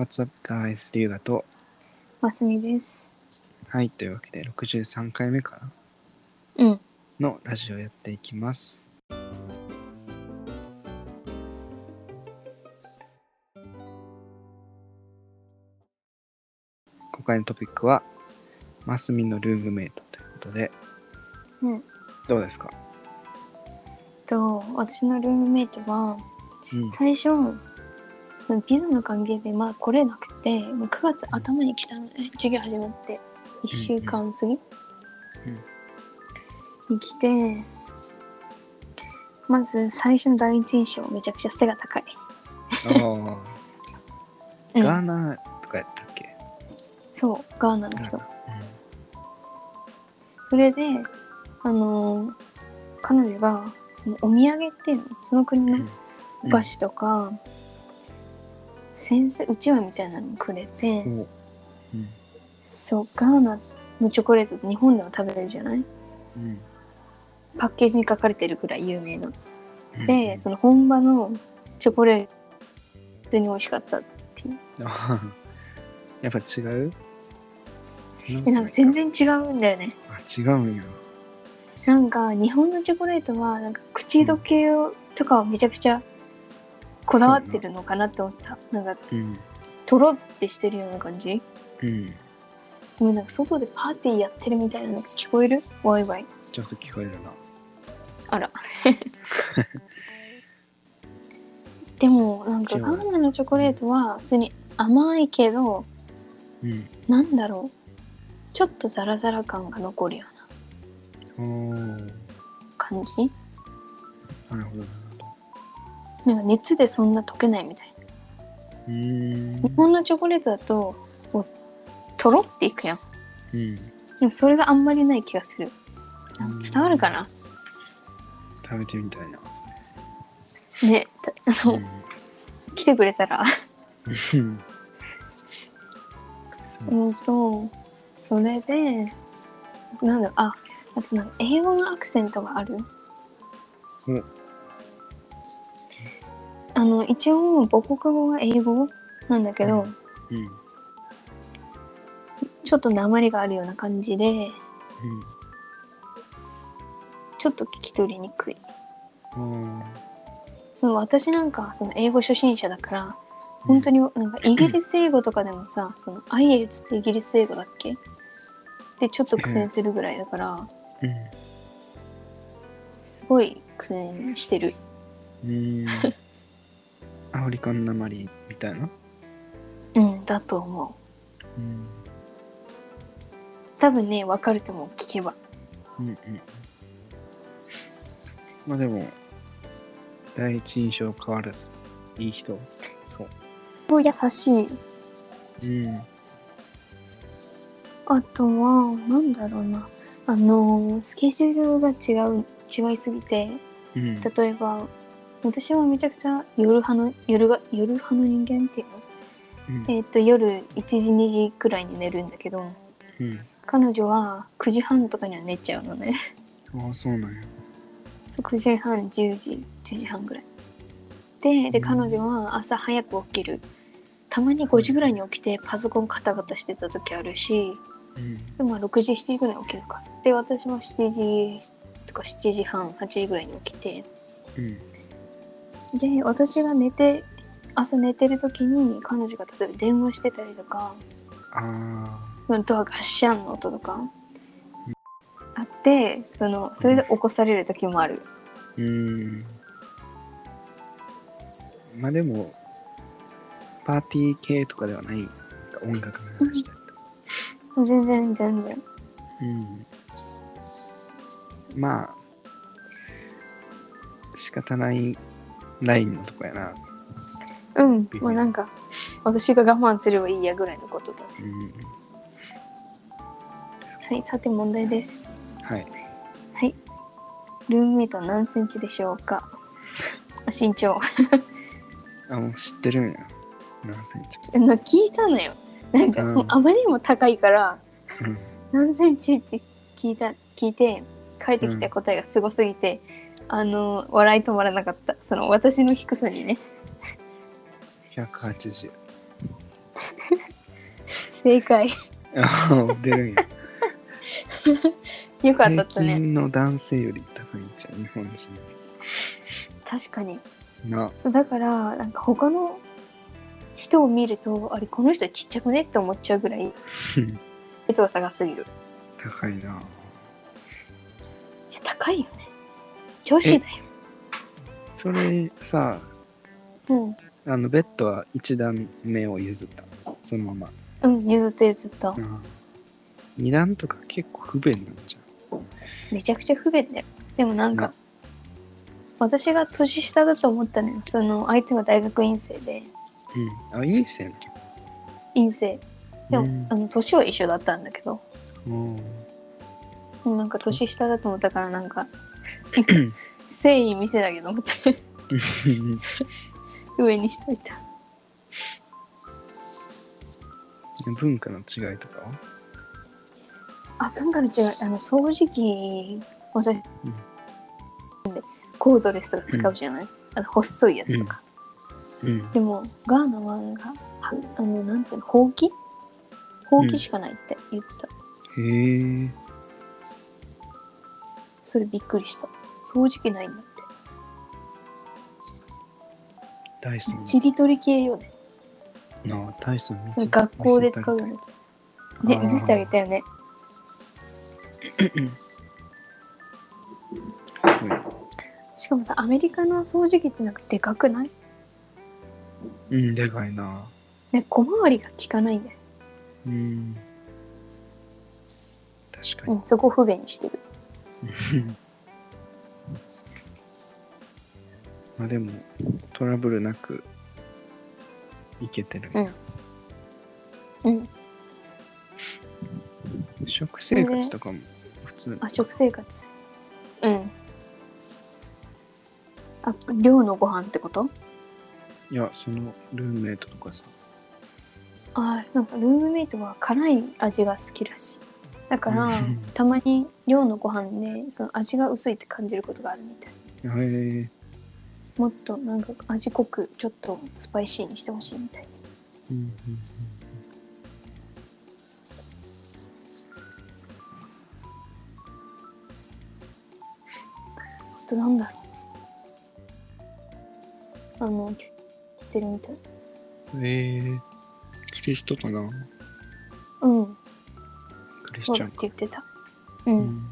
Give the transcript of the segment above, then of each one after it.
What's up, guys? 龍河と。ますみです。はい、というわけで、63回目かな？うん。のラジオやっていきます。今回のトピックは、マスミのルームメイトということで、うん。どうですか、と、私のルームメイトは、うん、最初、ビザの関係でまあ来れなくて、もう9月頭に来たのね。授業始まって。1週間過ぎ、に来て、まず最初の第一印象、めちゃくちゃ背が高い。ああ、うん。ガーナとかやったっけ？そう、ガーナの人。ガーナ。それで、あのー彼女が、そのお土産っていうの、その国のお菓子とか、先生うちわみたいなのくれて、う。ん。そうガーナのチョコレートって日本でも食べれるじゃない？うん。パッケージに書かれてるくらい有名なうん。で、その本場のチョコレート普通に美味しかったっていう。あ やっぱ違う？えなんか全然違うんだよね。あ違うんや。なんか日本のチョコレートはなんか口どけをとかはめちゃくちゃこだわってるのかなって思ったなんかうん。とろってしてるような感じ？うん。でもなんか外でパーティーやってるみたいなのが聞こえる？ワイワイちょっと聞こえるな。あらでもなんかガーナのチョコレートは普通に甘いけどうん。なんだろうちょっとザラザラ感が残るような感じ？なるほど、なんか熱でそんな溶けないみたいな。日本のチョコレートだともうとろっていくやん。うん。でもそれがあんまりない気がする。うん。伝わるかな？食べてみたいな。ね。たあの、うん。来てくれたら。うん。とそれでなんだああとなんか英語のアクセントがある？おあの一応母国語が英語なんだけど、うん。うん。ちょっと鉛があるような感じでちょっと聞き取りにくいうん。その私なんかその英語初心者だから本当になんかイギリス英語とかでもさそのアイエルツってイギリス英語だっけ？でちょっと苦戦するぐらいだからうん。すごい苦戦してるうん。アフリカンなまりみたいな？うんだと思ううん。多分ねわかると思う聞けばうんうん。まあでも、第一印象変わらず、いい人？そう。優しいうん。あとはなんだろうなあのスケジュールが違う違いすぎてうん。例えば私はめちゃくちゃ夜派の夜が夜派の人間っていうの？うんえっ、と夜1時2時くらいに寝るんだけどうん。彼女は9時半とかには寝ちゃうのねああ、そうなんや。そう9時半10時10時半ぐらいででうん彼女は朝早く起きるたまに5時ぐらいに起きてパソコンカタカタしてた時あるしうん。でもまあ6時7時ぐらいに起きるかで私は7時とか7時半8時ぐらいに起きてうん。で私が寝て朝寝てる時に彼女が例えば電話してたりとかあドアガッシャンの音とかあってそのそれで起こされる時もあるあ。うん。まあでも、パーティー系とかではない。音楽流したりとか。全然全然うん。まあ、仕方ないラインのとこやな。うんもうなんか私が我慢すればいいやぐらいのことだうん。はいさて問題ですはい。はいルームメイトは何センチでしょうか？あ身長 あ、もう知ってるんや。何センチ？な聞いたのよなんか、うあまりにも高いからうん。何センチって聞いた聞いて返ってきた答えがすごすぎて、あの笑い止まらなかったその私の低さにね180。正解。ああ、出るんや。よかった平ったね。均の男性より高いんちゃう？日本確かに。人。な。そうだから、なんか他の人を見ると、あれ、この人ちっちゃくねって思っちゃうぐらい、人が高すぎる。高いな。いや、高いよね。女子だよ。それさ、うん。あの、ベッドは一段目を譲った。そのまま。うん、譲って譲った。うん二段とか結構不便なんじめちゃくちゃ不便だよ。でもなんかな、私が年下だと思ったのよ。その相手は大学院生で、ゃん。うん。あ、いい線。院生。でも、うんあの年は一緒だったんだけど、うんでもなんか年下だと思ったからなんか、誠意見せなきゃと思って 上にしといた。文化の違いとかは？あ、文化の違い、あの掃除機、私、うんでコードレスとか使うじゃない、あの細いやつとか。うん。でも、ガーナはなんか、はあの、なんていうの、ほうき？ほうきしかないって言ってた。へえ。それびっくりした。掃除機ないんだって。ダイソン。ちりとり系よね。なあ、ダイソンそれ学校で使うやつ。ね、見せてあげたよね。しかもさ、アメリカの掃除機ってなんかでかくない？うん、でかいな。ね、小回りが効かないんだよ。うん。確かに。うん、そこ不便にしてる。まあでも、トラブルなくいけてる。うん。うん。食生活とかも普通。あ、食生活。うん。あ、寮のご飯ってこと？いや、そのルームメイトとかさ。あ、なんかルームメイトは辛い味が好きらしい。だからうん、たまに寮のご飯でその味が薄いって感じることがあるみたい。へえ。もっとなんか味濃くちょっとスパイシーにしてほしいみたい。うんうんあとなんだろう。あの、来てるみたい。え。キリストかなうん、クリスそうだっ。て言ってた。う。うんん。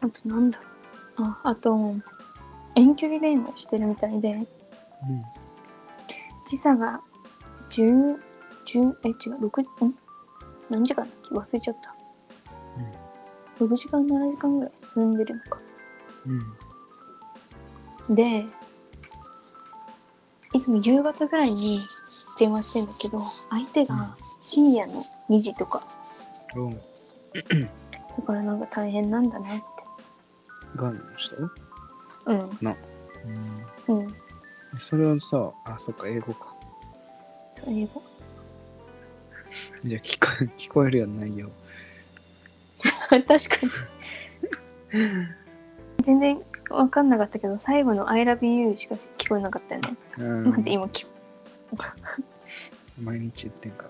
あとなんだ？ろう。あ、あと、遠距離恋愛してるみたいで、時差が10、10、え、違う、6、ん？何時間だっけ？忘れちゃった。6時間、7時間ぐらい進んでるのか。うん。で、いつも夕方ぐらいに電話してんだけど、相手が深夜の2時とか、うん。お だからなんか大変なんだなって。ガンの人うん、うん。うん、それはさ、あ、そっか、英語か。そう、英語。じゃあ聞こえ、聞こえるような内容。確かに。全然わかんなかったけど、最後の I love you しか聞こえなかったよね。うん今聞こ 毎日言ってんか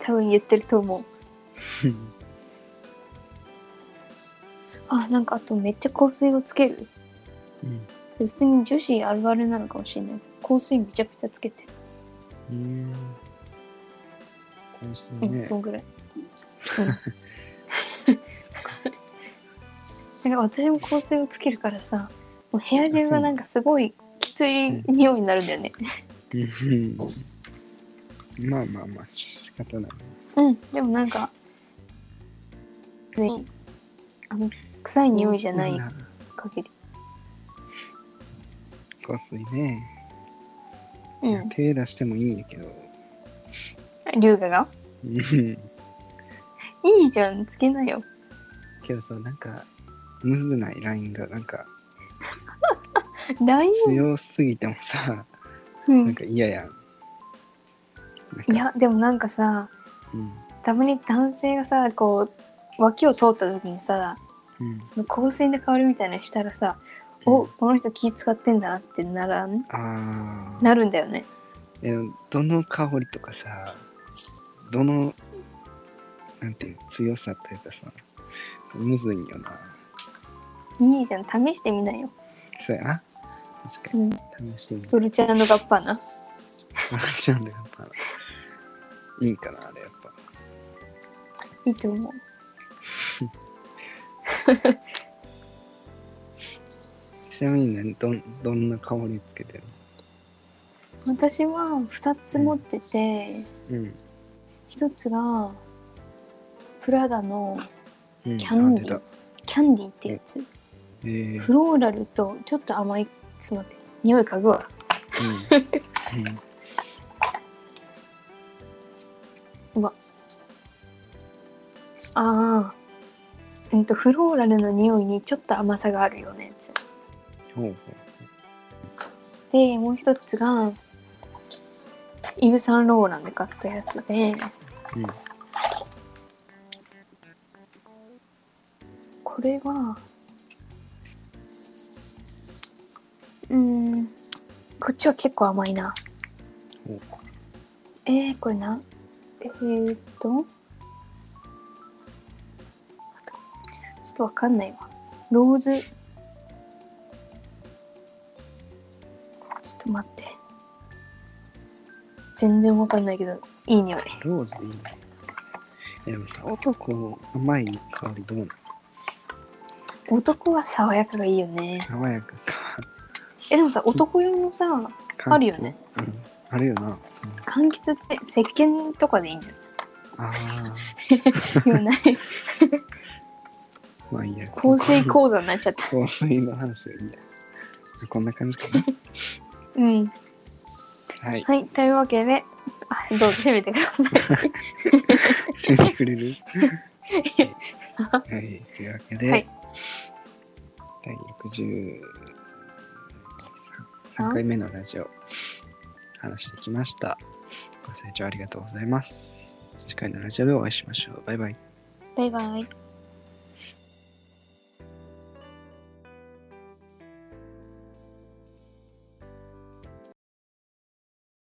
多分言ってると思う。ら。あ、なんかあとめっちゃ香水をつける。うん。で普通に女子あるあるなのかもしれない香水めちゃくちゃつけてる。うん。香水うん、ね。そんぐらい。うん。だから私も香水をつけるからさ、もう部屋中がなんかすごいきつい匂いになるんだよね。うん。まあまあまあ、仕方ない。うん、でもなんか、ね、あの臭い匂いじゃない限り。香水ね。うん。手出してもいいんやけど。龍河が？うんいいじゃん、つけなよ。けどさ、なんか、むずない？ラインが、なんか、LINE? 強すぎてもさ、うん。なんか嫌やん。いや、でもなんかさ、うん。たまに男性がさ、こう、脇を通った時にさ、うん。その香水の香りみたいなのしたらさ、おこの人気使ってんだなってならん？ああ。なるんだよねえどの香りとかさ、どの、なんていうの強さというかさ、むずいんよな。いいじゃん試してみなよ、そうやな。確かうん、に。試してみる。ドルチャガッパーなちゃんだやっぱ。いいかな、あれやっぱ。いいと思う ちなみにね、どんどんな香りつけてる私は2つ持ってて、のうん。1つがプラダのうん、キャンディあ出たキャンディってやつえー、フローラルとちょっと甘いちょっと待って。匂い嗅ぐわ。うん。うん。うわ。ああうんとフローラルの匂いにちょっと甘さがあるようなやつ。ほうほう。でもう一つがイヴ・サンローランで買ったやつで。うん。これはっちは結構甘いな。えー、これな？えー、っと。ちょっとわかんないわ。ローズ。ちょっと待って。全然わかんないけどいい匂い。ローズでいいね。えでもさ、男、甘い香りどうなの？男は爽やかがいいよね。爽やかか。えでもさ男用のさ、あるよね、うん、あるよな、う。ん、柑橘って石鹸とかでいいんじゃない？ああよ ない。まあいいや。香水講座になっちゃった。香水の話はいいや。こんな感じかな。うん。はい、はい、というわけでどうぞ閉めてください。閉めてくれる？はい。というわけで、はい、第60 3回目のラジオ話してきました。ご清聴ありがとうございます。次回のラジオでお会いしましょう。バイバイ。バイバイ。